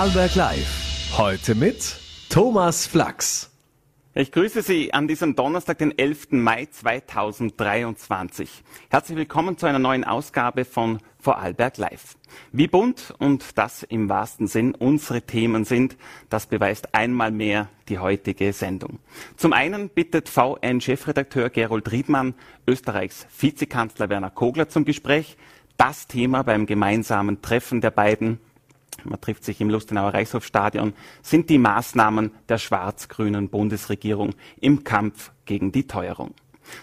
Vorarlberg Live. Heute mit Thomas Flachs. Ich grüße Sie an diesem Donnerstag, den 11. Mai 2023. Herzlich willkommen zu einer neuen Ausgabe von Vorarlberg Live. Wie bunt und das im wahrsten Sinn unsere Themen sind, das beweist einmal mehr die heutige Sendung. Zum einen bittet VN-Chefredakteur Gerold Riedmann Österreichs Vizekanzler Werner Kogler zum Gespräch. Das Thema beim gemeinsamen Treffen der beiden man trifft sich im Lustenauer Reichshofstadion, sind die Maßnahmen der schwarz-grünen Bundesregierung im Kampf gegen die Teuerung.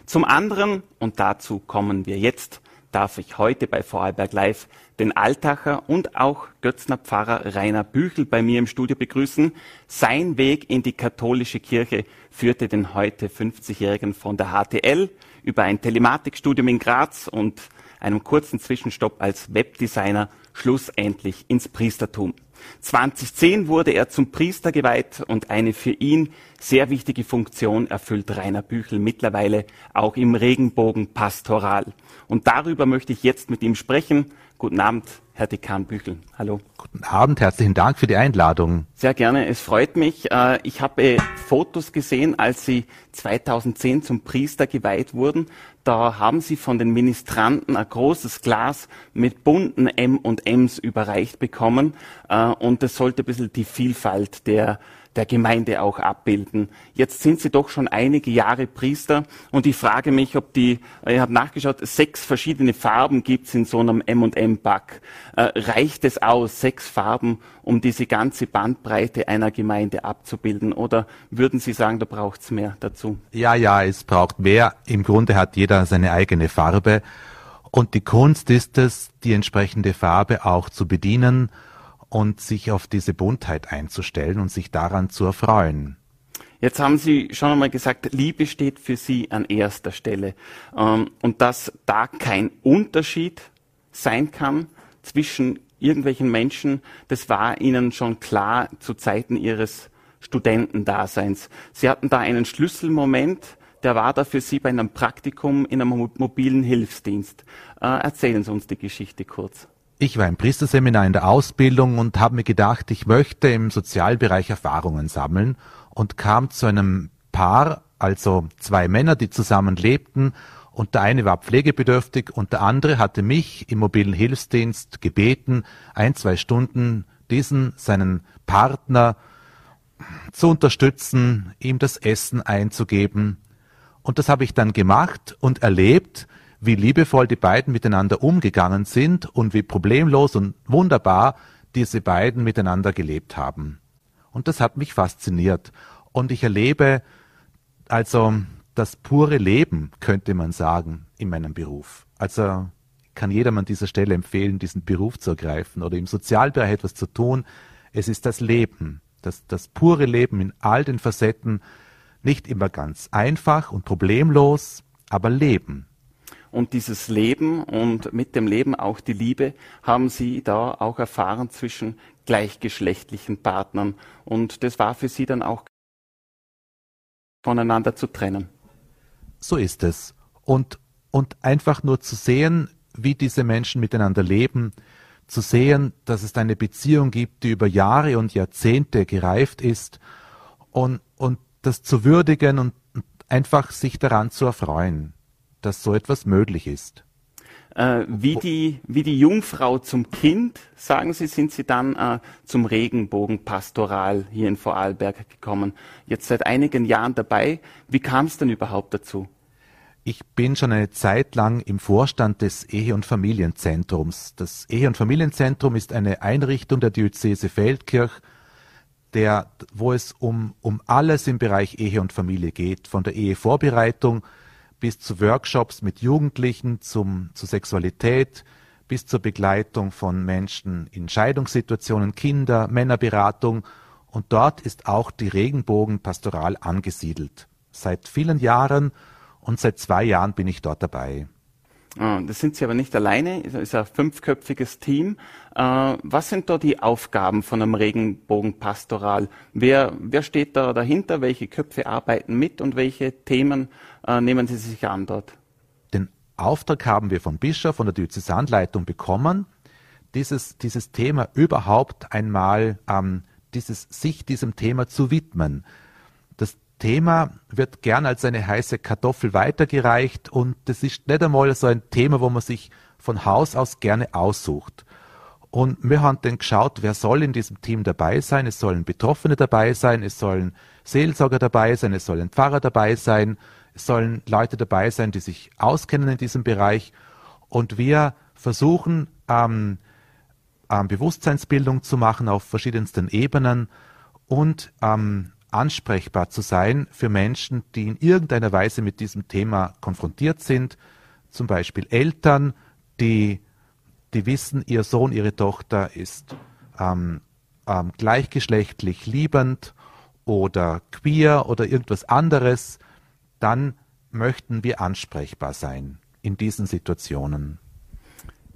Zum anderen, und dazu kommen wir jetzt, darf ich heute bei Vorarlberg Live den Altacher und auch Götzner Pfarrer Rainer Büchel bei mir im Studio begrüßen. Sein Weg in die katholische Kirche führte den heute 50-Jährigen von der HTL über ein Telematikstudium in Graz und einem kurzen Zwischenstopp als Webdesigner schlussendlich ins Priestertum. 2010 wurde er zum Priester geweiht und eine für ihn sehr wichtige Funktion erfüllt Rainer Büchel mittlerweile auch im Regenbogen Pastoral. Und darüber möchte ich jetzt mit ihm sprechen. Guten Abend, Herr Dekan Büchel. Hallo. Guten Abend, herzlichen Dank für die Einladung. Sehr gerne, es freut mich. Äh, ich habe Fotos gesehen, als Sie 2010 zum Priester geweiht wurden. Da haben Sie von den Ministranten ein großes Glas mit bunten M und Ms überreicht bekommen. Äh, und das sollte ein bisschen die Vielfalt der der Gemeinde auch abbilden. Jetzt sind Sie doch schon einige Jahre Priester und ich frage mich, ob die, äh, ich habe nachgeschaut, sechs verschiedene Farben gibt es in so einem M&M-Pack. Äh, reicht es aus, sechs Farben, um diese ganze Bandbreite einer Gemeinde abzubilden? Oder würden Sie sagen, da braucht es mehr dazu? Ja, ja, es braucht mehr. Im Grunde hat jeder seine eigene Farbe. Und die Kunst ist es, die entsprechende Farbe auch zu bedienen und sich auf diese Buntheit einzustellen und sich daran zu erfreuen. Jetzt haben Sie schon einmal gesagt, Liebe steht für Sie an erster Stelle ähm, und dass da kein Unterschied sein kann zwischen irgendwelchen Menschen, das war Ihnen schon klar zu Zeiten Ihres Studentendaseins. Sie hatten da einen Schlüsselmoment, der war da für Sie bei einem Praktikum in einem mobilen Hilfsdienst. Äh, erzählen Sie uns die Geschichte kurz. Ich war im Priesterseminar in der Ausbildung und habe mir gedacht, ich möchte im Sozialbereich Erfahrungen sammeln und kam zu einem Paar, also zwei Männer, die zusammen lebten und der eine war pflegebedürftig und der andere hatte mich im mobilen Hilfsdienst gebeten, ein, zwei Stunden diesen, seinen Partner zu unterstützen, ihm das Essen einzugeben. Und das habe ich dann gemacht und erlebt, wie liebevoll die beiden miteinander umgegangen sind und wie problemlos und wunderbar diese beiden miteinander gelebt haben. Und das hat mich fasziniert. Und ich erlebe also das pure Leben, könnte man sagen, in meinem Beruf. Also kann jedermann an dieser Stelle empfehlen, diesen Beruf zu ergreifen oder im Sozialbereich etwas zu tun. Es ist das Leben, das, das pure Leben in all den Facetten, nicht immer ganz einfach und problemlos, aber Leben und dieses Leben und mit dem Leben auch die Liebe haben sie da auch erfahren zwischen gleichgeschlechtlichen Partnern. Und das war für sie dann auch voneinander zu trennen. So ist es. Und, und einfach nur zu sehen, wie diese Menschen miteinander leben, zu sehen, dass es eine Beziehung gibt, die über Jahre und Jahrzehnte gereift ist und, und das zu würdigen und einfach sich daran zu erfreuen dass so etwas möglich ist. Äh, wie, die, wie die Jungfrau zum Kind, sagen Sie, sind Sie dann äh, zum Regenbogenpastoral hier in Vorarlberg gekommen. Jetzt seit einigen Jahren dabei. Wie kam es denn überhaupt dazu? Ich bin schon eine Zeit lang im Vorstand des Ehe- und Familienzentrums. Das Ehe- und Familienzentrum ist eine Einrichtung der Diözese Feldkirch, der, wo es um, um alles im Bereich Ehe und Familie geht, von der Ehevorbereitung bis zu Workshops mit Jugendlichen zum, zur Sexualität, bis zur Begleitung von Menschen in Scheidungssituationen, Kinder, Männerberatung. Und dort ist auch die Regenbogenpastoral angesiedelt. Seit vielen Jahren und seit zwei Jahren bin ich dort dabei. Ah, das sind Sie aber nicht alleine, es ist ein fünfköpfiges Team. Äh, was sind da die Aufgaben von einem Regenbogenpastoral? Wer, wer steht da dahinter? Welche Köpfe arbeiten mit und welche Themen äh, nehmen Sie sich an dort? Den Auftrag haben wir vom Bischof, von der Diözesanleitung bekommen, dieses, dieses Thema überhaupt einmal, ähm, dieses, sich diesem Thema zu widmen. Das Thema wird gern als eine heiße Kartoffel weitergereicht und das ist nicht einmal so ein Thema, wo man sich von Haus aus gerne aussucht. Und wir haben dann geschaut, wer soll in diesem Team dabei sein. Es sollen Betroffene dabei sein, es sollen Seelsorger dabei sein, es sollen Pfarrer dabei sein, sollen Leute dabei sein, die sich auskennen in diesem Bereich. Und wir versuchen, ähm, ähm, Bewusstseinsbildung zu machen auf verschiedensten Ebenen und ähm, ansprechbar zu sein für Menschen, die in irgendeiner Weise mit diesem Thema konfrontiert sind, zum Beispiel Eltern, die, die wissen, ihr Sohn, ihre Tochter ist ähm, ähm, gleichgeschlechtlich liebend oder queer oder irgendwas anderes, dann möchten wir ansprechbar sein in diesen Situationen.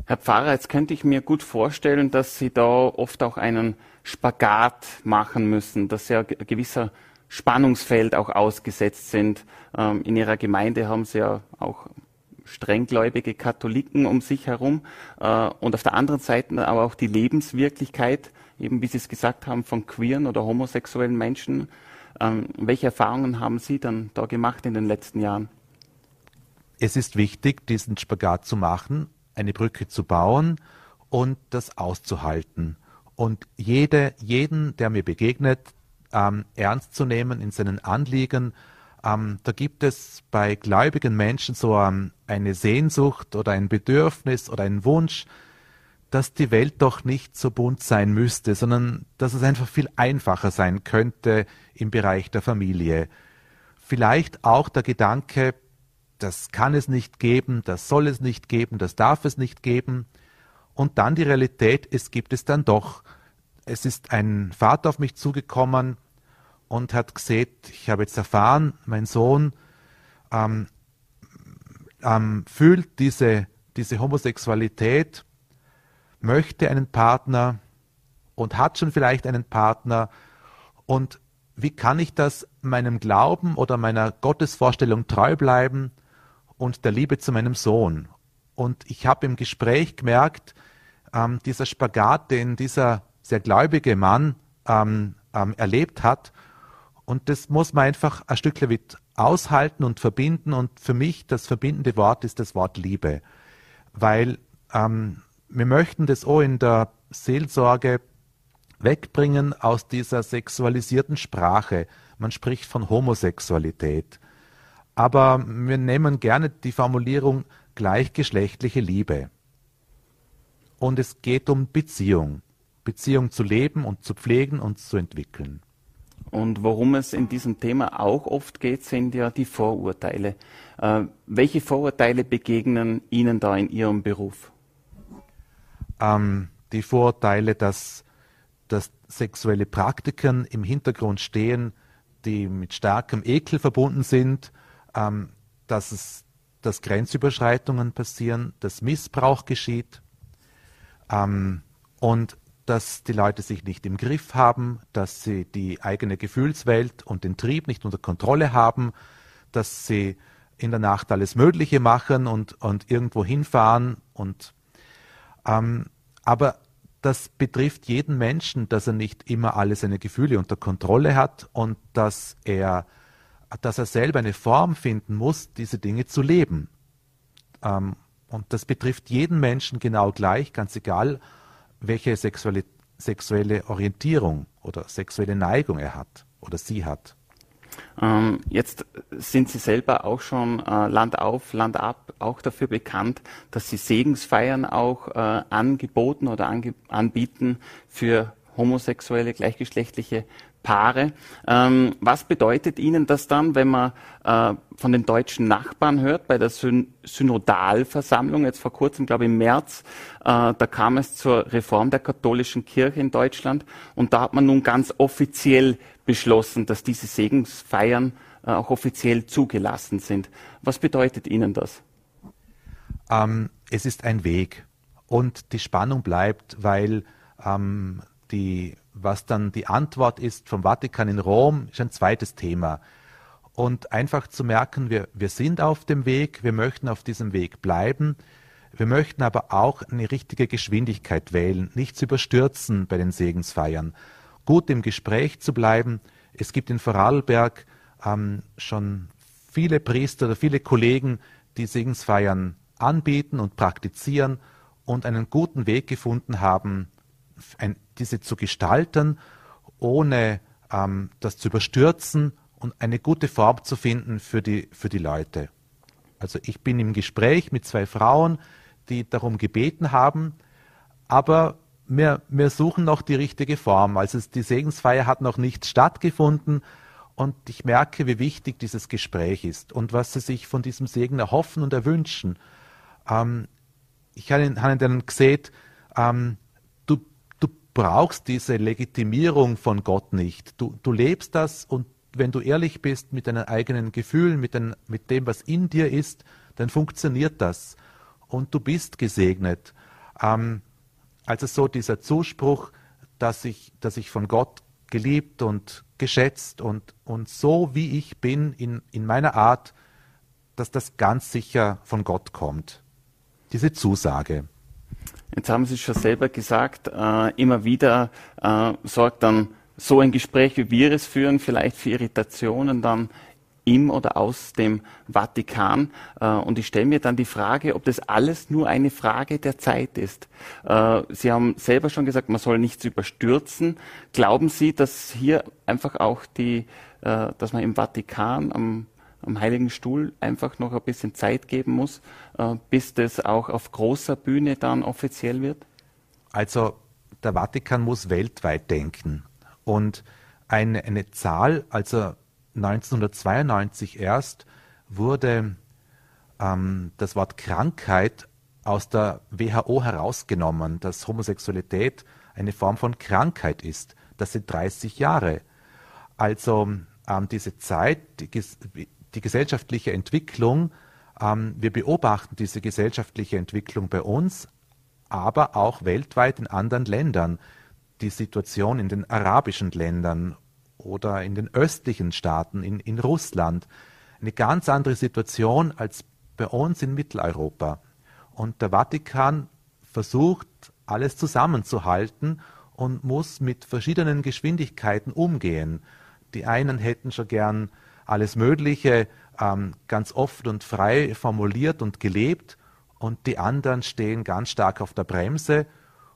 Herr Pfarrer, jetzt könnte ich mir gut vorstellen, dass Sie da oft auch einen Spagat machen müssen, dass Sie ein gewisser Spannungsfeld auch ausgesetzt sind. Ähm, in Ihrer Gemeinde haben Sie ja auch strenggläubige Katholiken um sich herum äh, und auf der anderen Seite aber auch die Lebenswirklichkeit, eben wie Sie es gesagt haben, von queeren oder homosexuellen Menschen. Ähm, welche Erfahrungen haben Sie dann da gemacht in den letzten Jahren? Es ist wichtig, diesen Spagat zu machen, eine Brücke zu bauen und das auszuhalten. Und jede, jeden, der mir begegnet, ähm, ernst zu nehmen in seinen Anliegen, ähm, da gibt es bei gläubigen Menschen so ähm, eine Sehnsucht oder ein Bedürfnis oder einen Wunsch, dass die Welt doch nicht so bunt sein müsste, sondern dass es einfach viel einfacher sein könnte im Bereich der Familie. Vielleicht auch der Gedanke, das kann es nicht geben, das soll es nicht geben, das darf es nicht geben. Und dann die Realität, es gibt es dann doch. Es ist ein Vater auf mich zugekommen, und hat gesehen, ich habe jetzt erfahren, mein Sohn ähm, ähm, fühlt diese, diese Homosexualität, möchte einen Partner und hat schon vielleicht einen Partner. Und wie kann ich das meinem Glauben oder meiner Gottesvorstellung treu bleiben und der Liebe zu meinem Sohn? Und ich habe im Gespräch gemerkt, ähm, dieser Spagat, den dieser sehr gläubige Mann ähm, ähm, erlebt hat, und das muss man einfach ein Stück weit aushalten und verbinden. Und für mich das verbindende Wort ist das Wort Liebe. Weil ähm, wir möchten das auch in der Seelsorge wegbringen aus dieser sexualisierten Sprache. Man spricht von Homosexualität. Aber wir nehmen gerne die Formulierung gleichgeschlechtliche Liebe. Und es geht um Beziehung. Beziehung zu leben und zu pflegen und zu entwickeln. Und worum es in diesem Thema auch oft geht, sind ja die Vorurteile. Äh, welche Vorurteile begegnen Ihnen da in Ihrem Beruf? Ähm, die Vorurteile, dass, dass sexuelle Praktiken im Hintergrund stehen, die mit starkem Ekel verbunden sind, ähm, dass, es, dass Grenzüberschreitungen passieren, dass Missbrauch geschieht. Ähm, und dass die Leute sich nicht im Griff haben, dass sie die eigene Gefühlswelt und den Trieb nicht unter Kontrolle haben, dass sie in der Nacht alles Mögliche machen und, und irgendwo hinfahren. Und, ähm, aber das betrifft jeden Menschen, dass er nicht immer alle seine Gefühle unter Kontrolle hat und dass er, dass er selber eine Form finden muss, diese Dinge zu leben. Ähm, und das betrifft jeden Menschen genau gleich, ganz egal, welche sexuelle, sexuelle Orientierung oder sexuelle Neigung er hat oder sie hat. Ähm, jetzt sind Sie selber auch schon äh, Land auf, Land ab auch dafür bekannt, dass Sie Segensfeiern auch äh, angeboten oder ange anbieten für homosexuelle, gleichgeschlechtliche Paare. Ähm, was bedeutet Ihnen das dann, wenn man äh, von den deutschen Nachbarn hört, bei der Syn Synodalversammlung, jetzt vor kurzem, glaube ich im März, äh, da kam es zur Reform der katholischen Kirche in Deutschland und da hat man nun ganz offiziell beschlossen, dass diese Segensfeiern äh, auch offiziell zugelassen sind. Was bedeutet Ihnen das? Ähm, es ist ein Weg und die Spannung bleibt, weil ähm, die was dann die Antwort ist vom Vatikan in Rom, ist ein zweites Thema. Und einfach zu merken, wir, wir sind auf dem Weg, wir möchten auf diesem Weg bleiben. Wir möchten aber auch eine richtige Geschwindigkeit wählen, nichts überstürzen bei den Segensfeiern, gut im Gespräch zu bleiben. Es gibt in Vorarlberg ähm, schon viele Priester oder viele Kollegen, die Segensfeiern anbieten und praktizieren und einen guten Weg gefunden haben, ein, diese zu gestalten, ohne ähm, das zu überstürzen und eine gute Form zu finden für die, für die Leute. Also ich bin im Gespräch mit zwei Frauen, die darum gebeten haben, aber wir, wir suchen noch die richtige Form. Also die Segensfeier hat noch nicht stattgefunden und ich merke, wie wichtig dieses Gespräch ist und was sie sich von diesem Segen erhoffen und erwünschen. Ähm, ich habe dann gesehen, ähm, du, du brauchst diese Legitimierung von Gott nicht. Du, du lebst das und wenn du ehrlich bist mit deinen eigenen Gefühlen, mit, den, mit dem, was in dir ist, dann funktioniert das. Und du bist gesegnet. Ähm, also so dieser Zuspruch, dass ich, dass ich von Gott geliebt und geschätzt und, und so wie ich bin in, in meiner Art, dass das ganz sicher von Gott kommt. Diese Zusage. Jetzt haben Sie schon selber gesagt, äh, immer wieder äh, sorgt dann so ein Gespräch, wie wir es führen, vielleicht für Irritationen dann im oder aus dem Vatikan. Äh, und ich stelle mir dann die Frage, ob das alles nur eine Frage der Zeit ist. Äh, Sie haben selber schon gesagt, man soll nichts überstürzen. Glauben Sie, dass hier einfach auch die, äh, dass man im Vatikan am, am Heiligen Stuhl einfach noch ein bisschen Zeit geben muss, bis das auch auf großer Bühne dann offiziell wird? Also der Vatikan muss weltweit denken. Und eine, eine Zahl, also 1992 erst, wurde ähm, das Wort Krankheit aus der WHO herausgenommen, dass Homosexualität eine Form von Krankheit ist. Das sind 30 Jahre. Also ähm, diese Zeit, die, die gesellschaftliche Entwicklung, ähm, wir beobachten diese gesellschaftliche Entwicklung bei uns, aber auch weltweit in anderen Ländern die Situation in den arabischen Ländern oder in den östlichen Staaten, in, in Russland, eine ganz andere Situation als bei uns in Mitteleuropa. Und der Vatikan versucht, alles zusammenzuhalten und muss mit verschiedenen Geschwindigkeiten umgehen. Die einen hätten schon gern alles Mögliche ähm, ganz offen und frei formuliert und gelebt und die anderen stehen ganz stark auf der Bremse.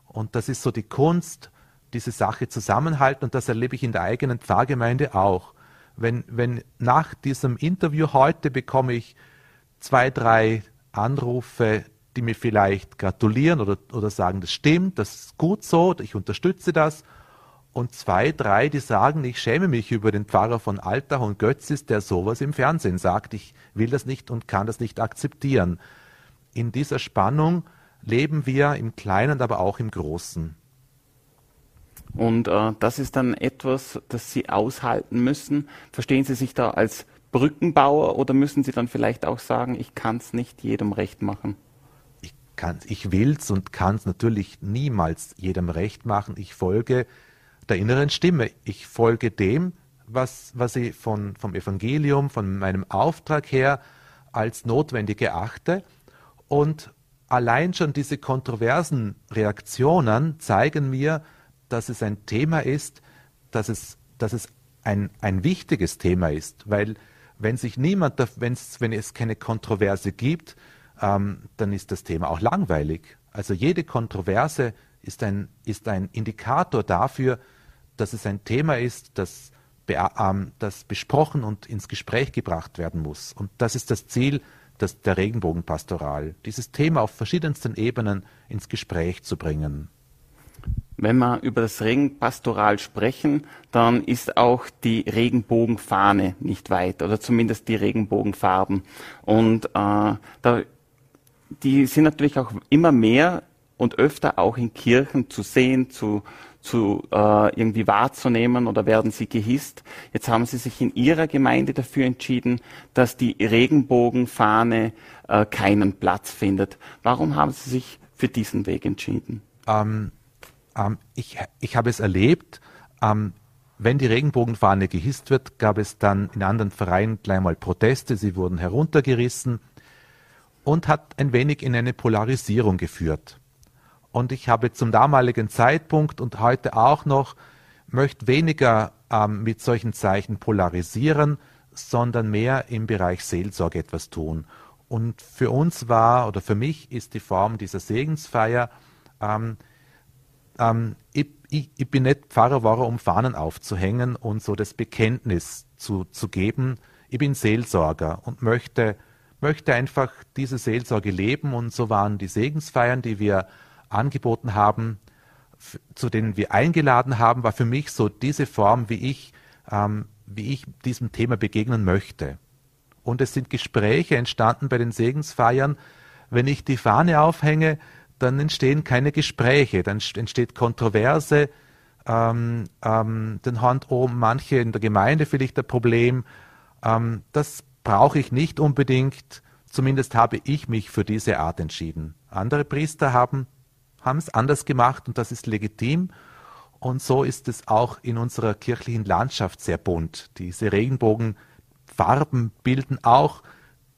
Und das ist so die Kunst, diese Sache zusammenhalten und das erlebe ich in der eigenen Pfarrgemeinde auch. Wenn, wenn nach diesem Interview heute bekomme ich zwei, drei Anrufe, die mir vielleicht gratulieren oder, oder sagen, das stimmt, das ist gut so, ich unterstütze das. Und zwei, drei, die sagen, ich schäme mich über den Pfarrer von Altach und Götzis, der sowas im Fernsehen sagt. Ich will das nicht und kann das nicht akzeptieren. In dieser Spannung leben wir im Kleinen, aber auch im Großen. Und äh, das ist dann etwas, das Sie aushalten müssen. Verstehen Sie sich da als Brückenbauer oder müssen Sie dann vielleicht auch sagen, ich kann es nicht jedem recht machen? Ich, ich will es und kann es natürlich niemals jedem recht machen. Ich folge der inneren Stimme. Ich folge dem, was, was ich von, vom Evangelium, von meinem Auftrag her als notwendig erachte. Und allein schon diese kontroversen Reaktionen zeigen mir, dass es ein Thema ist, dass es, dass es ein, ein wichtiges Thema ist, weil wenn sich niemand, wenn's, wenn es keine Kontroverse gibt, ähm, dann ist das Thema auch langweilig. Also jede Kontroverse ist ein, ist ein Indikator dafür, dass es ein Thema ist, das, ähm, das besprochen und ins Gespräch gebracht werden muss. Und das ist das Ziel das, der Regenbogenpastoral, dieses Thema auf verschiedensten Ebenen ins Gespräch zu bringen. Wenn wir über das Regenpastoral sprechen, dann ist auch die Regenbogenfahne nicht weit oder zumindest die Regenbogenfarben. Und äh, da, die sind natürlich auch immer mehr und öfter auch in Kirchen zu sehen, zu, zu äh, irgendwie wahrzunehmen oder werden sie gehisst. Jetzt haben sie sich in ihrer Gemeinde dafür entschieden, dass die Regenbogenfahne äh, keinen Platz findet. Warum haben sie sich für diesen Weg entschieden? Ähm, ähm, ich, ich habe es erlebt, ähm, wenn die Regenbogenfahne gehisst wird, gab es dann in anderen Vereinen gleich mal Proteste, sie wurden heruntergerissen. und hat ein wenig in eine Polarisierung geführt. Und ich habe zum damaligen Zeitpunkt und heute auch noch, möchte weniger ähm, mit solchen Zeichen polarisieren, sondern mehr im Bereich Seelsorge etwas tun. Und für uns war oder für mich ist die Form dieser Segensfeier, ähm, ähm, ich, ich, ich, bin nicht Pfarrer war, um Fahnen aufzuhängen und so das Bekenntnis zu, zu geben. Ich bin Seelsorger und möchte, möchte einfach diese Seelsorge leben. Und so waren die Segensfeiern, die wir angeboten haben, zu denen wir eingeladen haben, war für mich so diese Form, wie ich, ähm, wie ich diesem Thema begegnen möchte. Und es sind Gespräche entstanden bei den Segensfeiern. Wenn ich die Fahne aufhänge, dann entstehen keine Gespräche, dann entsteht Kontroverse. Ähm, ähm, dann haben oh, manche in der Gemeinde vielleicht ein Problem. Ähm, das brauche ich nicht unbedingt. Zumindest habe ich mich für diese Art entschieden. Andere Priester haben es anders gemacht und das ist legitim. Und so ist es auch in unserer kirchlichen Landschaft sehr bunt. Diese Regenbogenfarben bilden auch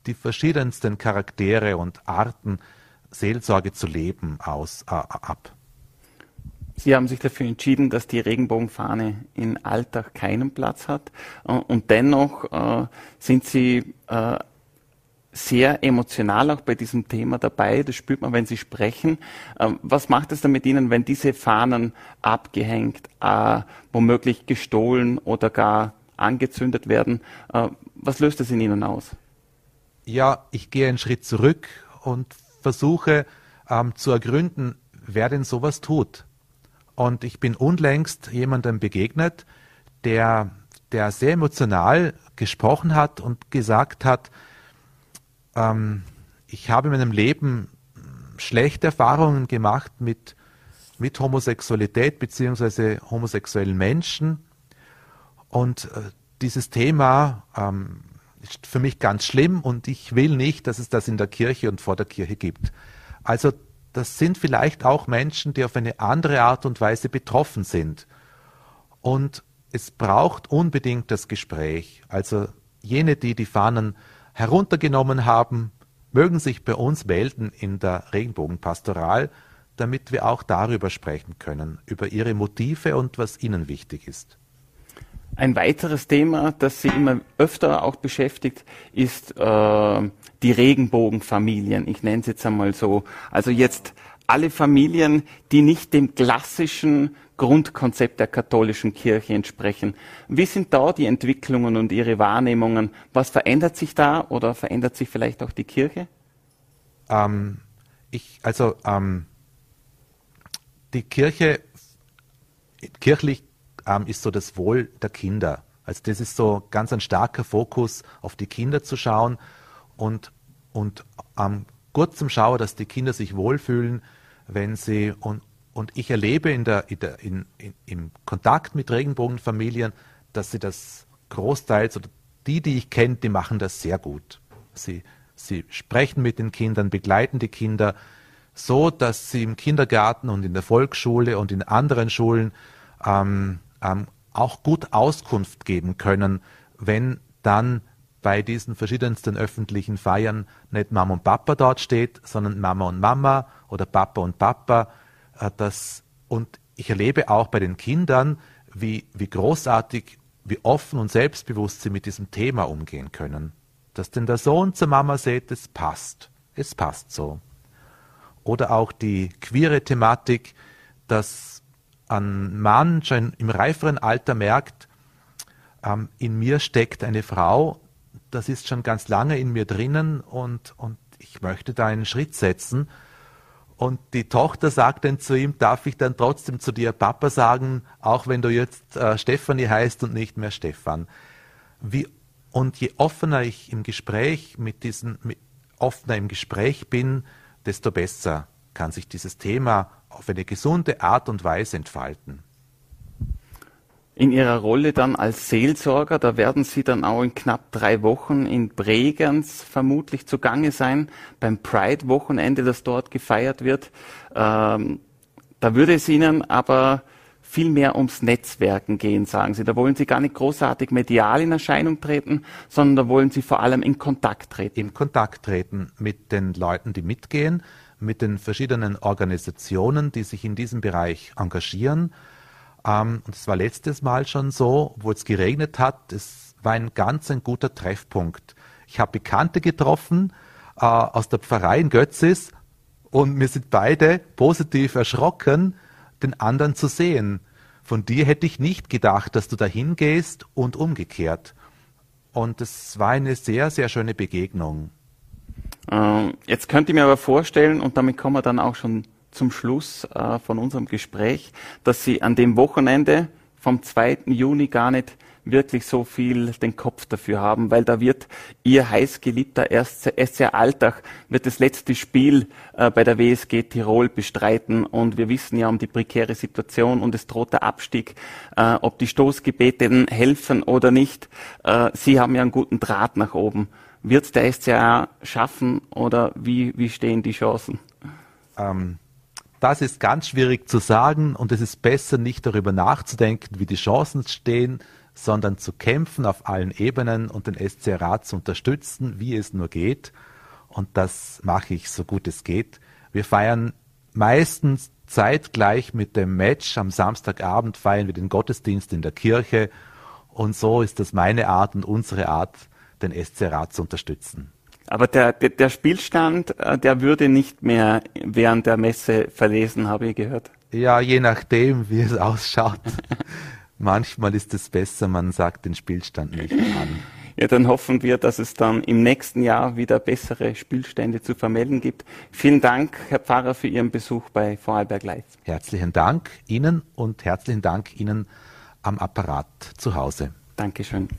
die verschiedensten Charaktere und Arten, Seelsorge zu leben, aus, äh, ab. Sie haben sich dafür entschieden, dass die Regenbogenfahne in Alltag keinen Platz hat. Und dennoch äh, sind Sie äh, sehr emotional auch bei diesem Thema dabei. Das spürt man, wenn Sie sprechen. Ähm, was macht es dann mit Ihnen, wenn diese Fahnen abgehängt, äh, womöglich gestohlen oder gar angezündet werden? Äh, was löst es in Ihnen aus? Ja, ich gehe einen Schritt zurück und versuche ähm, zu ergründen, wer denn sowas tut. Und ich bin unlängst jemandem begegnet, der, der sehr emotional gesprochen hat und gesagt hat, ähm, ich habe in meinem Leben schlechte Erfahrungen gemacht mit, mit Homosexualität bzw. homosexuellen Menschen. Und äh, dieses Thema ähm, ist für mich ganz schlimm und ich will nicht, dass es das in der Kirche und vor der Kirche gibt. Also das sind vielleicht auch Menschen, die auf eine andere Art und Weise betroffen sind. Und es braucht unbedingt das Gespräch. Also jene, die die Fahnen heruntergenommen haben, mögen sich bei uns melden in der Regenbogenpastoral, damit wir auch darüber sprechen können, über ihre Motive und was ihnen wichtig ist. Ein weiteres Thema, das Sie immer öfter auch beschäftigt, ist äh, die Regenbogenfamilien. Ich nenne es jetzt einmal so. Also jetzt alle Familien, die nicht dem klassischen Grundkonzept der katholischen Kirche entsprechen. Wie sind da die Entwicklungen und Ihre Wahrnehmungen? Was verändert sich da oder verändert sich vielleicht auch die Kirche? Ähm, ich, also ähm, die Kirche, kirchlich ähm, ist so das Wohl der Kinder. Also das ist so ganz ein starker Fokus auf die Kinder zu schauen und, und ähm, gut zum Schauen, dass die Kinder sich wohlfühlen, wenn sie und, und ich erlebe in der, in der, in, in, im Kontakt mit Regenbogenfamilien, dass sie das großteils oder die, die ich kenne, die machen das sehr gut. Sie, sie sprechen mit den Kindern, begleiten die Kinder so, dass sie im Kindergarten und in der Volksschule und in anderen Schulen ähm, ähm, auch gut Auskunft geben können, wenn dann bei diesen verschiedensten öffentlichen Feiern nicht Mama und Papa dort steht, sondern Mama und Mama oder Papa und Papa, äh, das, und ich erlebe auch bei den Kindern, wie, wie großartig, wie offen und selbstbewusst sie mit diesem Thema umgehen können. Dass denn der Sohn zur Mama sagt, es passt. Es passt so. Oder auch die queere Thematik, dass ein Mann schon im reiferen Alter merkt, ähm, in mir steckt eine Frau, das ist schon ganz lange in mir drinnen und, und ich möchte da einen Schritt setzen und die Tochter sagt dann zu ihm, darf ich dann trotzdem zu dir Papa sagen, auch wenn du jetzt äh, Stefanie heißt und nicht mehr Stefan. Wie, und je offener ich im Gespräch mit diesen, mit, offener im Gespräch bin, desto besser kann sich dieses Thema auf eine gesunde Art und Weise entfalten in Ihrer Rolle dann als Seelsorger, da werden Sie dann auch in knapp drei Wochen in Bregenz vermutlich zugange sein, beim Pride-Wochenende, das dort gefeiert wird. Ähm, da würde es Ihnen aber viel mehr ums Netzwerken gehen, sagen Sie. Da wollen Sie gar nicht großartig medial in Erscheinung treten, sondern da wollen Sie vor allem in Kontakt treten. In Kontakt treten mit den Leuten, die mitgehen, mit den verschiedenen Organisationen, die sich in diesem Bereich engagieren. Ähm, und es war letztes Mal schon so, wo es geregnet hat. Es war ein ganz ein guter Treffpunkt. Ich habe Bekannte getroffen äh, aus der Pfarrei in Götzis und wir sind beide positiv erschrocken, den anderen zu sehen. Von dir hätte ich nicht gedacht, dass du dahin gehst und umgekehrt. Und es war eine sehr, sehr schöne Begegnung. Ähm, jetzt könnte ich mir aber vorstellen, und damit kommen wir dann auch schon zum Schluss äh, von unserem Gespräch, dass Sie an dem Wochenende vom 2. Juni gar nicht wirklich so viel den Kopf dafür haben, weil da wird ihr heißgeliebter SC Alltag wird das letzte Spiel äh, bei der WSG Tirol bestreiten und wir wissen ja um die prekäre Situation und es droht der Abstieg, äh, ob die Stoßgebete helfen oder nicht. Sie haben ja einen guten Draht nach oben. Wird der SCA schaffen oder wie, wie stehen die Chancen? Ähm, das ist ganz schwierig zu sagen und es ist besser, nicht darüber nachzudenken, wie die Chancen stehen, sondern zu kämpfen auf allen Ebenen und den SCRA zu unterstützen, wie es nur geht. Und das mache ich so gut es geht. Wir feiern meistens zeitgleich mit dem Match. Am Samstagabend feiern wir den Gottesdienst in der Kirche. Und so ist das meine Art und unsere Art, den SCRA zu unterstützen. Aber der, der, der Spielstand, äh, der würde nicht mehr während der Messe verlesen, habe ich gehört. Ja, je nachdem, wie es ausschaut. Manchmal ist es besser, man sagt den Spielstand nicht an. Ja, dann hoffen wir, dass es dann im nächsten Jahr wieder bessere Spielstände zu vermelden gibt. Vielen Dank, Herr Pfarrer, für Ihren Besuch bei Vorarlberg Live. Herzlichen Dank Ihnen und herzlichen Dank Ihnen am Apparat zu Hause. Dankeschön.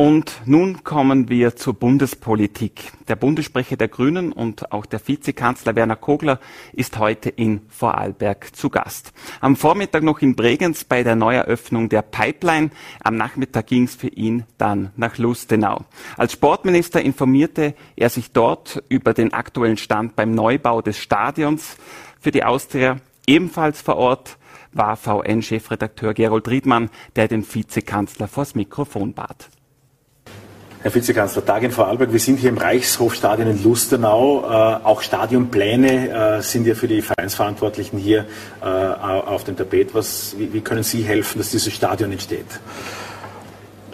Und nun kommen wir zur Bundespolitik. Der Bundessprecher der Grünen und auch der Vizekanzler Werner Kogler ist heute in Vorarlberg zu Gast. Am Vormittag noch in Bregenz bei der Neueröffnung der Pipeline. Am Nachmittag ging es für ihn dann nach Lustenau. Als Sportminister informierte er sich dort über den aktuellen Stand beim Neubau des Stadions für die Austria. Ebenfalls vor Ort war VN-Chefredakteur Gerold Riedmann, der den Vizekanzler vors Mikrofon bat. Herr Vizekanzler, Tag in Vorarlberg. Wir sind hier im Reichshofstadion in Lustenau. Äh, auch Stadionpläne äh, sind ja für die Vereinsverantwortlichen hier äh, auf dem Tapet. Was, wie, wie können Sie helfen, dass dieses Stadion entsteht?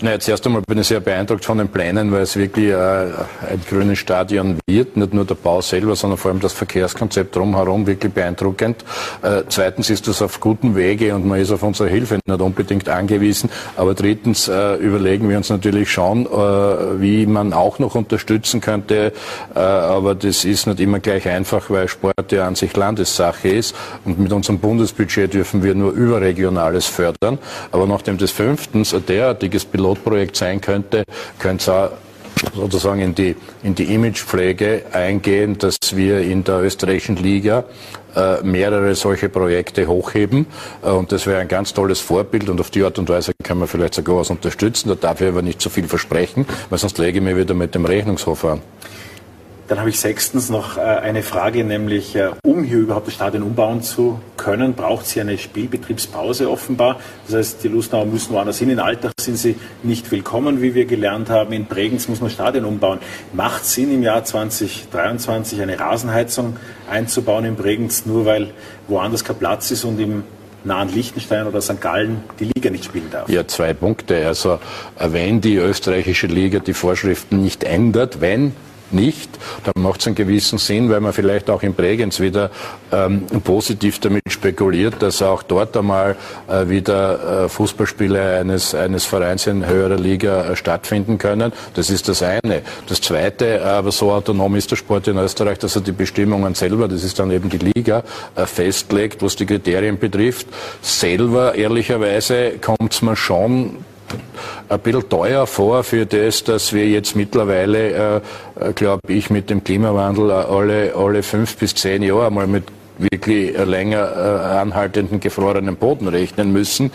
Naja, zuerst einmal bin ich sehr beeindruckt von den Plänen, weil es wirklich äh, ein grünes Stadion wird. Nicht nur der Bau selber, sondern vor allem das Verkehrskonzept drumherum wirklich beeindruckend. Äh, zweitens ist das auf gutem Wege und man ist auf unsere Hilfe nicht unbedingt angewiesen. Aber drittens äh, überlegen wir uns natürlich schon, äh, wie man auch noch unterstützen könnte. Äh, aber das ist nicht immer gleich einfach, weil Sport ja an sich Landessache ist. Und mit unserem Bundesbudget dürfen wir nur überregionales fördern. Aber nachdem das fünftens ein derartiges Pilotprojekt sein könnte, könnte es auch sozusagen in die, in die Imagepflege eingehen, dass wir in der österreichischen Liga äh, mehrere solche Projekte hochheben. Äh, und das wäre ein ganz tolles Vorbild und auf die Art und Weise kann man vielleicht sogar was unterstützen. Da darf ich aber nicht zu so viel versprechen, weil sonst lege ich mir wieder mit dem Rechnungshof an. Dann habe ich sechstens noch äh, eine Frage, nämlich äh, um hier überhaupt das Stadion umbauen zu können, braucht sie eine Spielbetriebspause offenbar. Das heißt, die Lustenauer müssen woanders hin. In Alltag sind sie nicht willkommen, wie wir gelernt haben. In Bregenz muss man Stadion umbauen. Macht Sinn, im Jahr 2023 eine Rasenheizung einzubauen in Bregenz, nur weil woanders kein Platz ist und im nahen Liechtenstein oder St. Gallen die Liga nicht spielen darf? Ja, zwei Punkte. Also wenn die österreichische Liga die Vorschriften nicht ändert, wenn nicht, dann macht es einen gewissen Sinn, weil man vielleicht auch in Bregenz wieder ähm, positiv damit spekuliert, dass auch dort einmal äh, wieder äh, Fußballspiele eines, eines Vereins in höherer Liga äh, stattfinden können. Das ist das eine. Das zweite, aber so autonom ist der Sport in Österreich, dass er die Bestimmungen selber, das ist dann eben die Liga, äh, festlegt, was die Kriterien betrifft. Selber, ehrlicherweise, kommt es mir schon ein bisschen teuer vor für das, dass wir jetzt mittlerweile, äh, äh glaube ich, mit dem Klimawandel alle, alle fünf bis zehn Jahre mal mit wirklich länger äh, anhaltenden gefrorenen Boden rechnen müssen.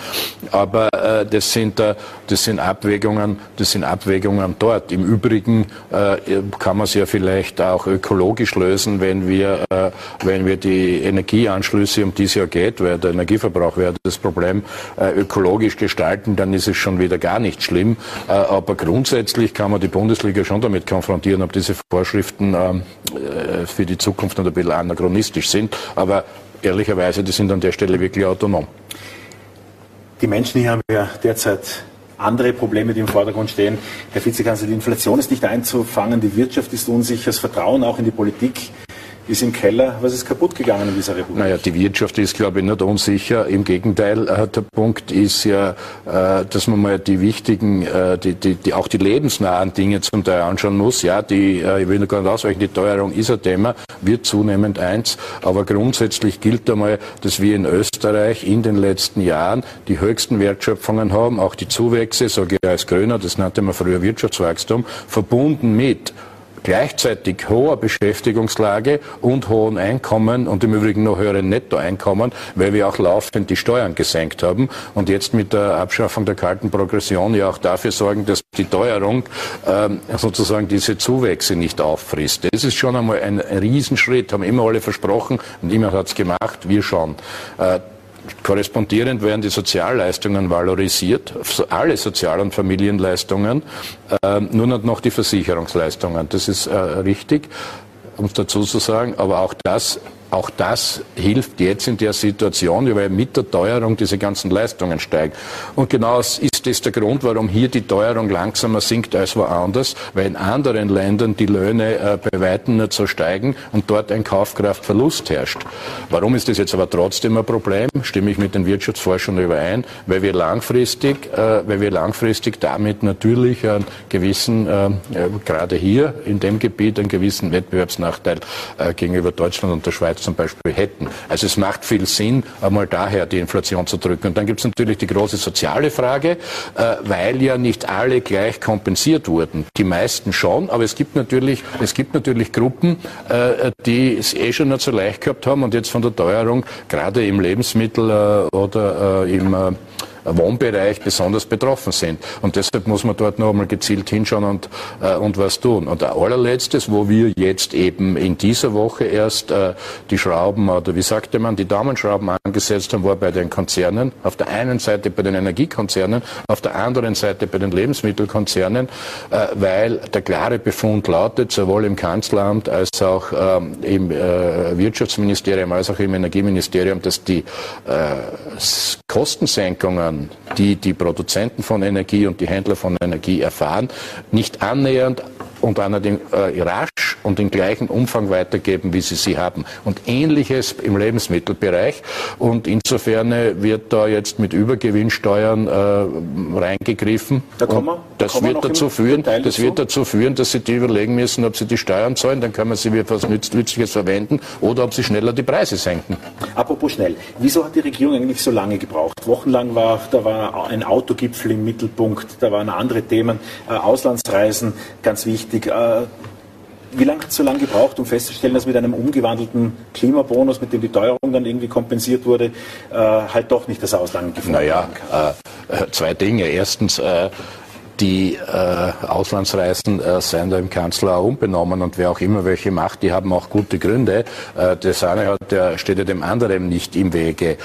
Aber äh, das, sind, äh, das sind Abwägungen, das sind Abwägungen dort. Im Übrigen äh, kann man es ja vielleicht auch ökologisch lösen, wenn wir, äh, wenn wir die Energieanschlüsse, um die es ja geht, weil der Energieverbrauch wäre das Problem, äh, ökologisch gestalten, dann ist es schon wieder gar nicht schlimm. aber grundsätzlich kann man die Bundesliga schon damit konfrontieren, ob diese Vorschriften ähm, für die Zukunft noch ein bisschen anachronistisch sind. Aber ehrlicherweise, die sind an der Stelle wirklich autonom. Die Menschen hier haben ja derzeit andere Probleme, die im Vordergrund stehen. Herr Vizekanzler, die Inflation ist nicht einzufangen, die Wirtschaft ist unsicher, das Vertrauen auch in die Politik ist im Keller. Was ist kaputt gegangen in dieser Republik? Naja, die Wirtschaft ist, glaube ich, nicht unsicher. Im Gegenteil, äh, der Punkt ist ja, äh, dass man mal die wichtigen, äh, die, die, die, auch die lebensnahen Dinge zum Teil anschauen muss. Ja, die, ich will nur gar nicht ausweichen, die Teuerung ist ein Thema, wird zunehmend eins. Aber grundsätzlich gilt einmal, dass wir in Österreich in den letzten Jahren die höchsten Wertschöpfungen haben, auch die Zuwächse, sage ich als Grüner, das nannte man früher Wirtschaftswachstum, verbunden mit gleichzeitig hoher Beschäftigungslage und hohen Einkommen und im Übrigen noch höheren Nettoeinkommen, weil wir auch laufend die Steuern gesenkt haben und jetzt mit der Abschaffung der kalten Progression ja auch dafür sorgen, dass die Teuerung ähm, sozusagen diese Zuwächse nicht auffrisst. Das ist schon einmal ein Riesenschritt, haben immer alle versprochen und niemand hat es gemacht, wir schon. Äh, Korrespondierend werden die Sozialleistungen valorisiert, alle Sozial- und Familienleistungen, äh, nur noch die Versicherungsleistungen. Das ist äh, richtig, um es dazu zu sagen, aber auch das auch das hilft jetzt in der Situation, weil mit der Teuerung diese ganzen Leistungen steigen. Und genau ist das der Grund, warum hier die Teuerung langsamer sinkt als woanders, weil in anderen Ländern die Löhne äh, bei Weitem nicht so steigen und dort ein Kaufkraftverlust herrscht. Warum ist das jetzt aber trotzdem ein Problem? Stimme ich mit den Wirtschaftsforschern überein, weil wir langfristig, äh, weil wir langfristig damit natürlich einen gewissen, äh, gerade hier in dem Gebiet, einen gewissen Wettbewerbsnachteil äh, gegenüber Deutschland und der Schweiz zum Beispiel hätten. Also es macht viel Sinn, einmal daher die Inflation zu drücken. Und dann gibt es natürlich die große soziale Frage, äh, weil ja nicht alle gleich kompensiert wurden. Die meisten schon, aber es gibt natürlich, es gibt natürlich Gruppen, äh, die es eh schon nicht so leicht gehabt haben und jetzt von der Teuerung gerade im Lebensmittel äh, oder äh, im äh, Wohnbereich besonders betroffen sind. Und deshalb muss man dort noch einmal gezielt hinschauen und, äh, und was tun. Und allerletztes, wo wir jetzt eben in dieser Woche erst äh, die Schrauben oder wie sagte man, die Daumenschrauben angesetzt haben, war bei den Konzernen. Auf der einen Seite bei den Energiekonzernen, auf der anderen Seite bei den Lebensmittelkonzernen, äh, weil der klare Befund lautet, sowohl im Kanzleramt als auch ähm, im äh, Wirtschaftsministerium als auch im Energieministerium, dass die äh, Kostensenkungen Steuern, die die Produzenten von Energie und die Händler von Energie erfahren, nicht annähernd und allerdings äh, rasch und im gleichen Umfang weitergeben, wie sie sie haben. Und ähnliches im Lebensmittelbereich. Und insofern wird da jetzt mit Übergewinnsteuern äh, reingegriffen. Da kommen wir, das da wird dazu führen, das dazu. wird dazu führen, dass sie die überlegen müssen, ob sie die Steuern zahlen, dann kann man sie für etwas Nützliches verwenden oder ob sie schneller die Preise senken. Apropos schnell. Wieso hat die Regierung eigentlich so lange gebraucht? Wochenlang war, da war ein Autogipfel im Mittelpunkt, da waren andere Themen, äh, Auslandsreisen, ganz wichtig. Äh, wie lange hat es so lange gebraucht, um festzustellen, dass mit einem umgewandelten Klimabonus, mit dem die Teuerung dann irgendwie kompensiert wurde, äh, halt doch nicht das Ausland gefunden Naja, äh, äh, zwei Dinge. Erstens, die äh, Auslandsreisen äh, seien da im Kanzler auch unbenommen und wer auch immer welche macht, die haben auch gute Gründe. Äh, das eine hat, der steht ja dem anderen nicht im Wege.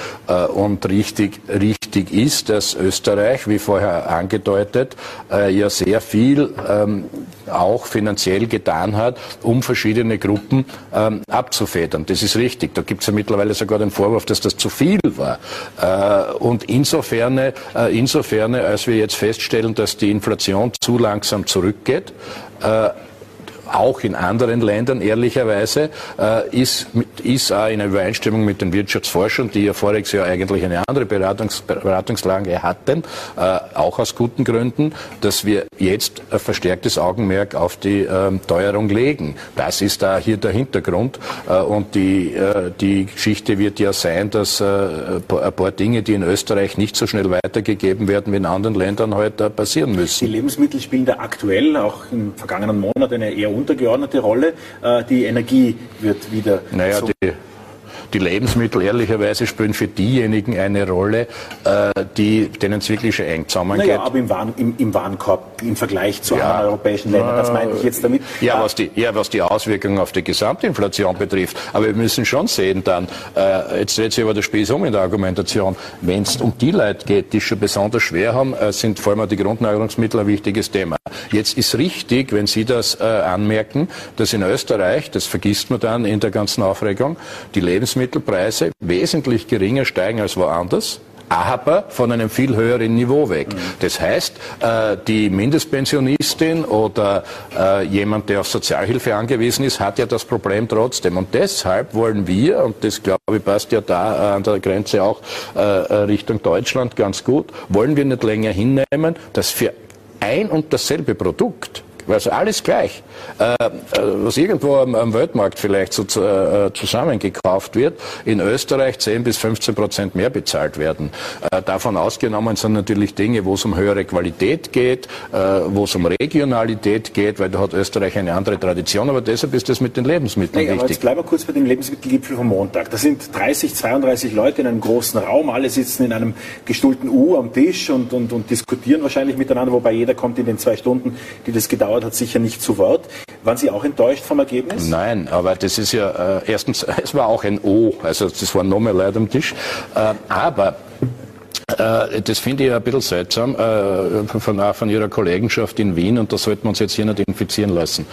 Und richtig, richtig ist, dass Österreich, wie vorher angedeutet, ja sehr viel ähm, auch finanziell getan hat, um verschiedene Gruppen ähm, abzufedern. Das ist richtig. Da gibt es ja mittlerweile sogar den Vorwurf, dass das zu viel war. Äh, und insofern, äh, insofern, als wir jetzt feststellen, dass die Inflation zu langsam zurückgeht, äh, auch in anderen Ländern ehrlicherweise, äh, ist, ist auch in Übereinstimmung mit den Wirtschaftsforschern, die ja voriges Jahr eigentlich eine andere Beratungs, Beratungslage hatten, äh, auch aus guten Gründen, dass wir jetzt ein verstärktes Augenmerk auf die ähm, Teuerung legen. Das ist da hier der Hintergrund. Äh, und die, die Geschichte wird ja sein, dass ein paar Dinge, die in Österreich nicht so schnell weitergegeben werden wie in anderen Ländern, heute passieren müssen. Die Lebensmittel spielen da aktuell, auch im vergangenen Monat, eine eher untergeordnete Rolle. Äh, die Energie wird wieder. Naja, so die, die Lebensmittel ehrlicherweise spielen für diejenigen eine Rolle, äh, die, denen es wirklich eng zusammengeht. Naja, aber im, Waren, im, im, Warenkorb im Vergleich zu ja, anderen europäischen Ländern, das meine ich jetzt damit. Ja, was die, ja, was die Auswirkungen auf die Gesamtinflation betrifft. Aber wir müssen schon sehen dann, äh, jetzt dreht sich aber der Spieß um in der Argumentation, wenn es um die Leute geht, die es schon besonders schwer haben, äh, sind vor allem die Grundnahrungsmittel ein wichtiges Thema. Jetzt ist richtig, wenn Sie das äh, anmerken, dass in Österreich, das vergisst man dann in der ganzen Aufregung, die Lebensmittelpreise wesentlich geringer steigen als woanders aber von einem viel höheren Niveau weg. Das heißt, äh, die Mindestpensionistin oder äh, jemand, der auf Sozialhilfe angewiesen ist, hat ja das Problem trotzdem. Und deshalb wollen wir, und das glaube ich passt ja da äh, an der Grenze auch Richtung Deutschland ganz gut, wollen wir nicht länger hinnehmen, dass für ein und dasselbe Produkt also alles gleich. Äh, äh, was irgendwo am, Weltmarkt vielleicht so äh, zusammengekauft wird, in Österreich 10 bis 15 Prozent mehr bezahlt werden. Davon ausgenommen sind natürlich Dinge, wo es um höhere Qualität geht, wo es um Regionalität geht, weil da hat Österreich eine andere Tradition, aber deshalb ist das mit den Lebensmitteln nee, wichtig. Aber jetzt bleiben wir kurz bei dem Lebensmittelgipfel vom Montag. Da sind 30, 32 Leute in einem großen Raum, alle sitzen in einem gestuhlten U am Tisch und, und, und diskutieren wahrscheinlich miteinander, wobei jeder kommt in den zwei Stunden, die das gedauert dauert, hat sicher nicht zu Wort. Waren Sie auch enttäuscht vom Ergebnis? Nein, aber das ist ja, äh, erstens, es war auch ein O, also das war noch mehr Leute am Tisch. Äh, aber äh, das finde ich ein bisschen seltsam äh, von, von Ihrer Kollegenschaft in Wien und da sollten wir uns jetzt hier nicht infizieren lassen.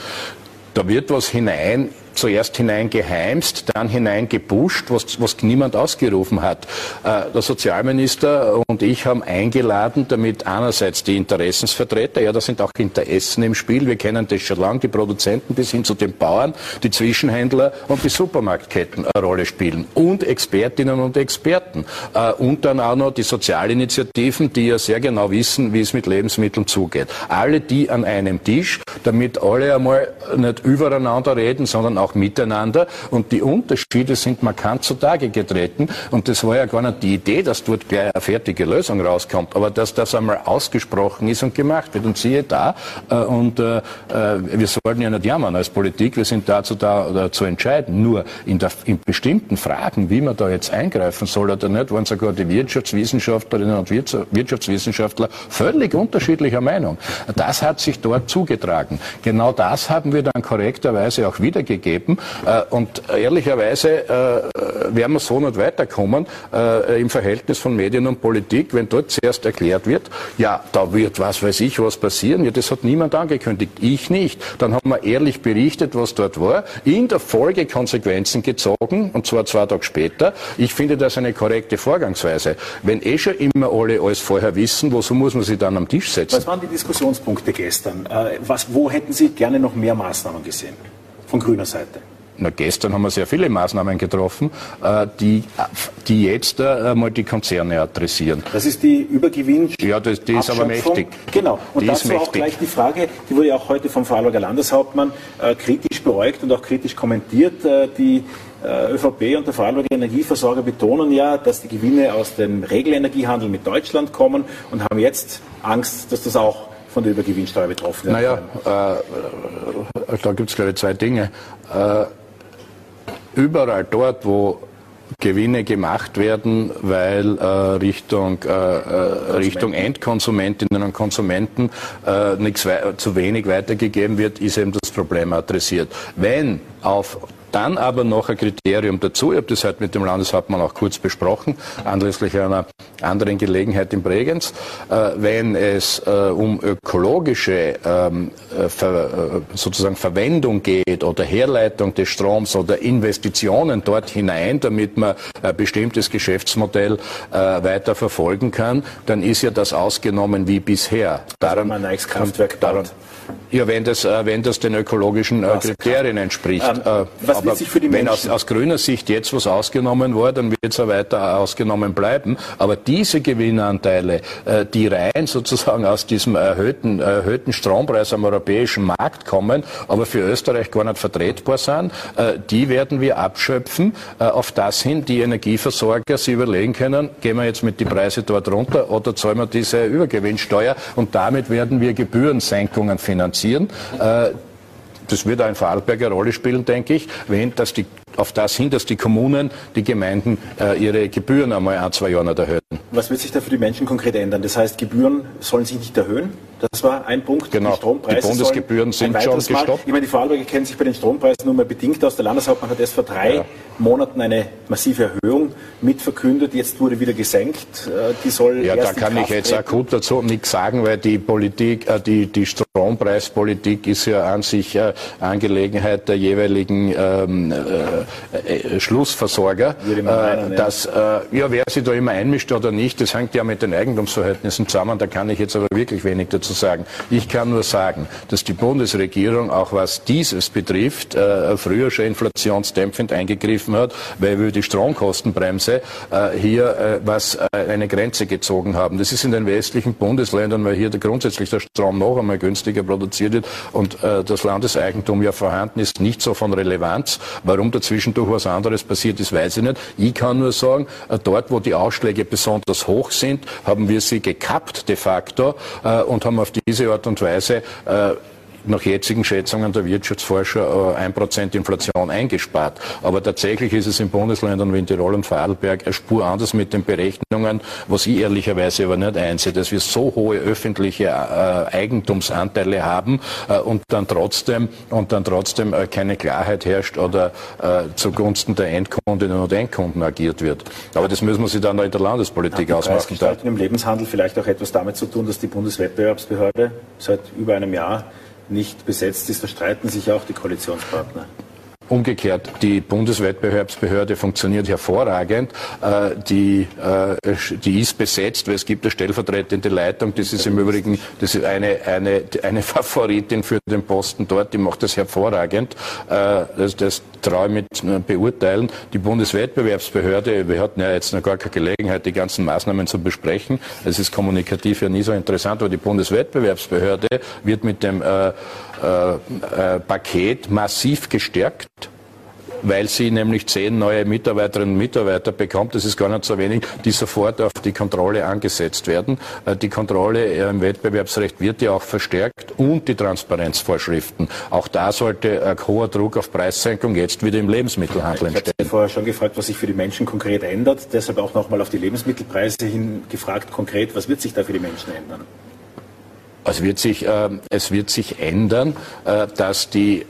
Da wird was hinein zuerst hineingeheimst, dann hineingepusht, was, was niemand ausgerufen hat. Äh, der Sozialminister und ich haben eingeladen, damit einerseits die Interessensvertreter, ja, da sind auch Interessen im Spiel, wir kennen das schon lange, die Produzenten bis hin zu den Bauern, die Zwischenhändler und die Supermarktketten eine Rolle spielen und Expertinnen und Experten äh, und dann auch noch die Sozialinitiativen, die ja sehr genau wissen, wie es mit Lebensmitteln zugeht. Alle die an einem Tisch, damit alle einmal nicht übereinander reden, sondern auch miteinander. Und die Unterschiede sind markant zutage getreten. Und das war ja gar nicht die Idee, dass dort gleich eine fertige Lösung rauskommt, aber dass das einmal ausgesprochen ist und gemacht wird. Und siehe da, äh, und äh, äh wir sollten ja nicht jammern als Politik, wir sind dazu da, zu entscheiden. Nur in, der, in bestimmten Fragen, wie man da jetzt eingreifen soll oder nicht, waren sogar die Wirtschaftswissenschaftlerinnen und Wirtschaftswissenschaftler völlig unterschiedlicher Meinung. Das hat sich dort zugetragen. Genau das haben wir dann korrekterweise auch wiedergegeben geben. Äh, und ehrlicherweise äh, werden wir so nicht weiterkommen äh, im Verhältnis von Medien und Politik, wenn dort zuerst erklärt wird, ja, da wird was weiß ich was passieren. Ja, das hat niemand angekündigt, ich nicht. Dann haben wir ehrlich berichtet, was dort war, in der Folge Konsequenzen gezogen, und zwar zwei Tage später. Ich finde das eine korrekte Vorgangsweise. Wenn eh schon immer alle alles vorher wissen, wozu muss man sich dann am Tisch setzen? Was waren die Diskussionspunkte gestern? Was, wo hätten Sie gerne noch mehr Maßnahmen gesehen? Von grüner Seite? Na, gestern haben wir sehr viele Maßnahmen getroffen, äh, die, die jetzt äh, mal die Konzerne adressieren. Das ist die Übergewinn. Ja, das, die ist aber mächtig. Genau. Und die dazu auch gleich die Frage, die wurde ja auch heute vom Vorarlberger Landeshauptmann äh, kritisch beäugt und auch kritisch kommentiert. Äh, die äh, ÖVP und der Vorarlberger Energieversorger betonen ja, dass die Gewinne aus dem Regelenergiehandel mit Deutschland kommen und haben jetzt Angst, dass das auch von der Übergewinnsteuer betroffen werden? Naja, äh, da gibt es, glaube ich, zwei Dinge. Äh, überall dort, wo Gewinne gemacht werden, weil äh, Richtung, äh, äh Richtung Endkonsumentinnen und Konsumenten äh, nichts zu wenig weitergegeben wird, ist eben das Problem adressiert. Wenn auf dann aber noch ein Kriterium dazu, ich habe das heute mit dem Landeshauptmann auch kurz besprochen, anlässlich einer anderen Gelegenheit in Bregenz, äh, wenn es äh, um ökologische ähm, äh, ver, äh, sozusagen Verwendung geht oder Herleitung des Stroms oder Investitionen dort hinein, damit man ein bestimmtes Geschäftsmodell äh, weiter verfolgen kann, dann ist ja das ausgenommen wie bisher. Darum, also ein neues Kraftwerk darum, ja, wenn das, äh, wenn das den ökologischen äh, Kriterien entspricht. Ähm, äh, was wird sich für die Menschen? Wenn aus, aus grüner Sicht jetzt was ausgenommen war, dann wird es auch weiter ausgenommen bleiben. Aber diese Gewinnanteile, die rein sozusagen aus diesem erhöhten, erhöhten Strompreis am europäischen Markt kommen, aber für Österreich gar nicht vertretbar sind, die werden wir abschöpfen, auf das hin die Energieversorger sich überlegen können, gehen wir jetzt mit die Preise dort runter oder zahlen wir diese Übergewinnsteuer und damit werden wir Gebührensenkungen finanzieren finanzieren. Äh, das wird eine Rolle spielen, denke ich, wenn, dass die auf das hin, dass die Kommunen, die Gemeinden äh, ihre Gebühren einmal ein, zwei Jahre nicht erhöhen. Was wird sich da für die Menschen konkret ändern? Das heißt, Gebühren sollen sich nicht erhöhen? Das war ein Punkt. Genau. Die Strompreise die Bundesgebühren sind schon gestoppt. Mal. Ich meine, die Vorarlberger kennen sich bei den Strompreisen nur mal bedingt aus. Der Landeshauptmann hat erst vor drei ja. Monaten eine massive Erhöhung mitverkündet. Jetzt wurde wieder gesenkt. Äh, die soll ja, da kann ich jetzt treten. akut dazu nichts sagen, weil die Politik, äh, die, die Strompreispolitik ist ja an sich äh, Angelegenheit der jeweiligen ähm, äh, Schlussversorger. Meinen, dass, ja. ja, wer sich da immer einmischt oder nicht, das hängt ja mit den Eigentumsverhältnissen zusammen. Da kann ich jetzt aber wirklich wenig dazu sagen. Ich kann nur sagen, dass die Bundesregierung, auch was dieses betrifft, äh, früher schon inflationsdämpfend eingegriffen hat, weil wir die Stromkostenbremse äh, hier äh, was äh, eine Grenze gezogen haben. Das ist in den westlichen Bundesländern, weil hier der, grundsätzlich der Strom noch einmal günstiger produziert wird und äh, das Landeseigentum ja vorhanden ist, nicht so von Relevanz. Warum dazwischendurch was anderes passiert ist, weiß ich nicht. Ich kann nur sagen, äh, dort, wo die Ausschläge besonders hoch sind, haben wir sie gekappt de facto und haben auf diese Art und Weise äh, nach jetzigen Schätzungen der Wirtschaftsforscher äh, ein Prozent Inflation eingespart. Aber tatsächlich ist es in Bundesländern wie in Tirol und Vorarlberg eine Spur anders mit den Berechnungen, was ich ehrlicherweise aber nicht einsehe, dass wir so hohe öffentliche äh, Eigentumsanteile haben äh, und dann trotzdem und dann trotzdem keine Klarheit herrscht oder zugunsten der Endkundinnen und Endkunden agiert wird. Aber das müssen wir sich dann in der Landespolitik die ausmachen. Hat im Lebenshandel vielleicht auch etwas damit zu tun, dass die Bundeswettbewerbsbehörde seit über einem Jahr nicht besetzt ist, da streiten sich auch die Koalitionspartner. Umgekehrt, die Bundeswettbewerbsbehörde funktioniert hervorragend. Äh, die, äh, die ist besetzt, weil es gibt eine stellvertretende Leitung. Das ist im Übrigen das ist eine, eine, eine Favoritin für den Posten dort. Die macht das hervorragend. Äh, das, das traue ich mit beurteilen. Die Bundeswettbewerbsbehörde, wir hatten ja jetzt noch gar keine Gelegenheit, die ganzen Maßnahmen zu besprechen. Es ist kommunikativ ja nie so interessant, aber die Bundeswettbewerbsbehörde wird mit dem äh, äh, Paket massiv gestärkt weil sie nämlich zehn neue Mitarbeiterinnen und Mitarbeiter bekommt, das ist gar nicht so wenig, die sofort auf die Kontrolle angesetzt werden. Äh, die Kontrolle äh, im Wettbewerbsrecht wird ja auch verstärkt und die Transparenzvorschriften. Auch da sollte ein hoher Druck auf Preissenkung jetzt wieder im Lebensmittelhandel entstehen. Ich habe vorher schon gefragt, was sich für die Menschen konkret ändert. Deshalb auch nochmal auf die Lebensmittelpreise hin gefragt, konkret, was wird sich da für die Menschen ändern? Es wird sich, äh, es wird sich ändern, äh, dass die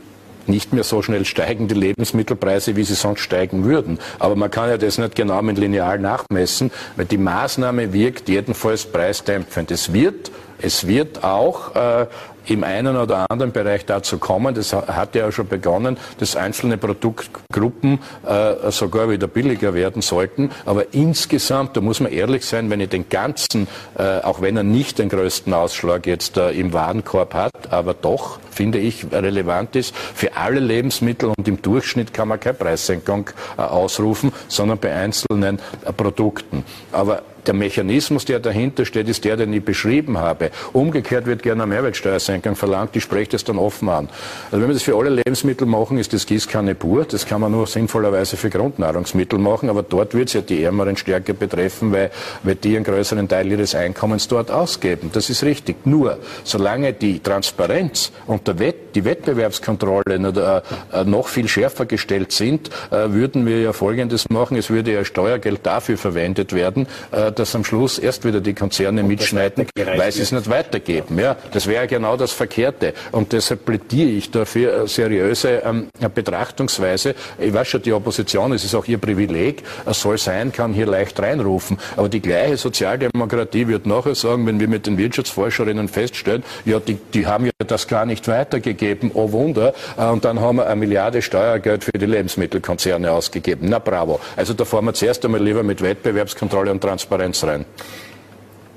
nicht mehr so schnell steigen die Lebensmittelpreise, wie sie sonst steigen würden. Aber man kann ja das nicht genau mit Lineal nachmessen, weil die Maßnahme wirkt jedenfalls preisdämpfend. Es wird, es wird auch äh, im einen oder anderen Bereich dazu kommen, das hat ja schon begonnen, dass einzelne Produktgruppen äh, sogar wieder billiger werden sollten. Aber insgesamt, da muss man ehrlich sein, wenn ich den ganzen, äh, auch wenn er nicht den größten Ausschlag jetzt äh, im Warenkorb hat, aber doch, finde ich, relevant ist, für alle Lebensmittel und im Durchschnitt kann man keine Preissenkung äh, ausrufen, sondern bei einzelnen äh, Produkten. Aber der Mechanismus, der dahinter steht, ist der, den ich beschrieben habe. Umgekehrt wird gerne eine Mehrwertsteuersenkung verlangt, die spreche das dann offen an. Also wenn wir das für alle Lebensmittel machen, ist das Gießkanne pur. Das kann man nur sinnvollerweise für Grundnahrungsmittel machen, aber dort wird es ja die Ärmeren stärker betreffen, weil, weil die einen größeren Teil ihres Einkommens dort ausgeben. Das ist richtig. Nur, solange die Transparenz und der Wett, die Wettbewerbskontrolle äh, noch viel schärfer gestellt sind, äh, würden wir ja Folgendes machen. Es würde ja Steuergeld dafür verwendet werden, äh, dass am Schluss erst wieder die Konzerne und mitschneiden, weil sie es nicht weitergeben. Ja, das wäre genau das Verkehrte. Und deshalb plädiere ich dafür eine seriöse ähm, Betrachtungsweise. Ich weiß schon, die Opposition, es ist auch ihr Privileg, es soll sein, kann hier leicht reinrufen. Aber die gleiche Sozialdemokratie wird nachher sagen, wenn wir mit den Wirtschaftsforscherinnen feststellen, ja, die, die haben ja das gar nicht weitergegeben, oh Wunder, äh, und dann haben wir eine Milliarde Steuergeld für die Lebensmittelkonzerne ausgegeben. Na bravo. Also da fahren wir zuerst einmal lieber mit Wettbewerbskontrolle und Transparenz Transparenz rein?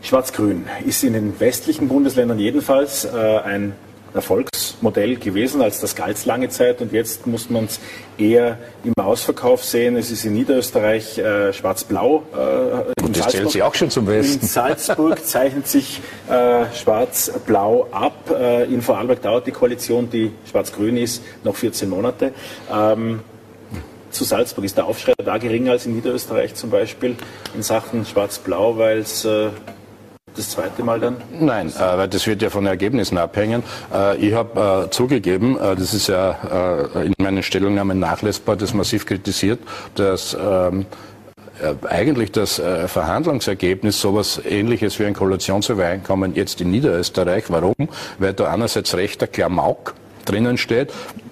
Schwarz-Grün ist in den westlichen Bundesländern jedenfalls äh, ein Erfolgsmodell gewesen, als das galt lange Zeit und jetzt muss man es eher im Ausverkauf sehen. Es ist in Niederösterreich äh, schwarz-blau. Äh, und das zählt sich auch schon zum Westen. In Salzburg zeichnet sich äh, schwarz-blau ab. Äh, in Vorarlberg dauert die Koalition, die schwarz-grün ist, noch 14 Monate. Ähm, zu Salzburg? Ist der Aufschrei da geringer als in Niederösterreich zum Beispiel in Sachen Schwarz-Blau, weil es äh, das zweite Mal dann? Nein, äh, weil das wird ja von Ergebnissen abhängen. Äh, ich habe äh, zugegeben, das ist ja in meinen Stellungnahmen nachlesbar, das massiv kritisiert, dass ähm, äh, eigentlich das Verhandlungsergebnis sowas ähnliches wie ein Koalitionsübereinkommen jetzt in Niederösterreich. Warum? Weil da einerseits rechter Klamauk drinnen steht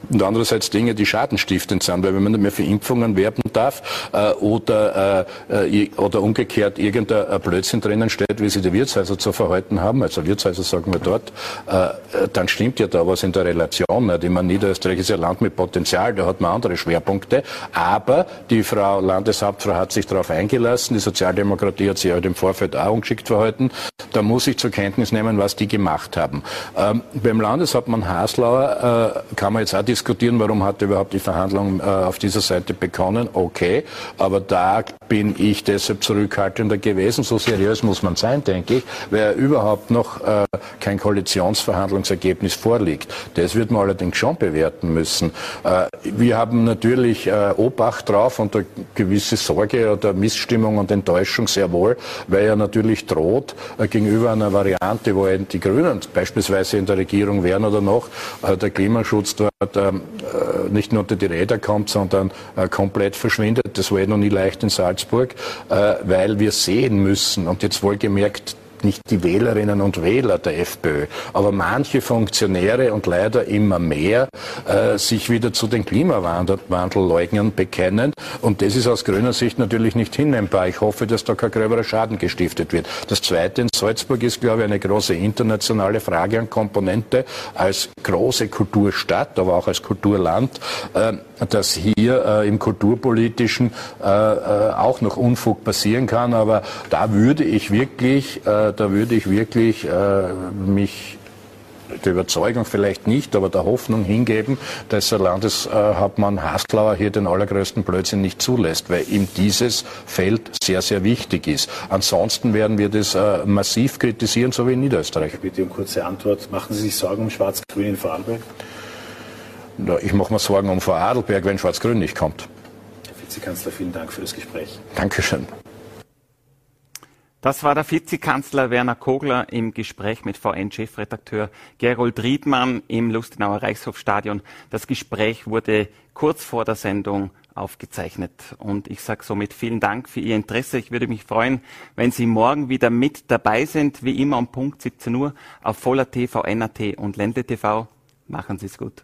und andererseits Dinge, die schadenstiftend sind, weil wenn man nicht mehr für Impfungen werben darf äh, oder, äh, äh oder umgekehrt irgendein Blödsinn drinnen steht, wie sie die Wirtshäuser zu verhalten haben, also Wirtshäuser sagen wir dort, äh, dann stimmt ja da was in der Relation. Nicht? Ich meine, Niederösterreich ist ja ein Land mit Potenzial, da hat man andere Schwerpunkte, aber die Frau Landeshauptfrau hat sich darauf eingelassen, die Sozialdemokratie hat sich halt im Vorfeld auch ungeschickt verhalten, da muss ich zur Kenntnis nehmen, was die gemacht haben. Ähm, beim Landeshauptmann Haslauer äh, kann man jetzt auch die diskutieren, warum hat er überhaupt die Verhandlung äh, auf dieser Seite begonnen. Okay, aber da bin ich deshalb zurückhaltender gewesen. So seriös muss man sein, denke ich, weil überhaupt noch äh, kein Koalitionsverhandlungsergebnis vorliegt. Das wird man allerdings schon bewerten müssen. Äh, wir haben natürlich äh, Obacht drauf und eine gewisse Sorge oder Missstimmung und Enttäuschung sehr wohl, weil er natürlich droht äh, gegenüber einer Variante, wo die Grünen beispielsweise in der Regierung wären oder noch, äh, der Klimaschutz dort ähm, äh, nicht nur unter die Räder kommt, sondern äh, komplett verschwindet. Das war eh noch nie leicht in Salzburg, äh, weil wir sehen müssen, und jetzt wohlgemerkt, nicht die Wählerinnen und Wähler der FPÖ, aber manche und leider immer mehr äh, sich wieder zu den Klimawandelleugnern bekennen. Und das ist aus grüner Sicht natürlich nicht hinnehmbar. Ich hoffe, dass da kein gröberer Schaden gestiftet wird. Das Zweite in Salzburg ist, glaube ich, eine große internationale Frage an Komponente als große Kulturstadt, aber auch als Kulturland, äh, dass hier äh, im kulturpolitischen äh, äh, auch noch Unfug passieren kann. Aber da würde ich wirklich äh, da würde ich wirklich äh, mich der Überzeugung vielleicht nicht, aber der Hoffnung hingeben, dass der Landeshauptmann Haslauer hier den allergrößten Blödsinn nicht zulässt, weil ihm dieses Feld sehr, sehr wichtig ist. Ansonsten werden wir das äh, massiv kritisieren, so wie in Niederösterreich. Bitte um kurze Antwort. Machen Sie sich Sorgen um Schwarz-Grün in Vorarlberg? Ich mache mir Sorgen um Vorarlberg, wenn Schwarz-Grün nicht kommt. Herr Vizekanzler, vielen Dank für das Gespräch. Dankeschön. Das war der Vizekanzler Werner Kogler im Gespräch mit VN-Chefredakteur Gerold Riedmann im Lustenauer Reichshofstadion. Das Gespräch wurde kurz vor der Sendung aufgezeichnet. Und ich sage somit vielen Dank für Ihr Interesse. Ich würde mich freuen, wenn Sie morgen wieder mit dabei sind, wie immer um Punkt 17 Uhr auf Voller TV, NAT und Ländle TV. Machen Sie es gut.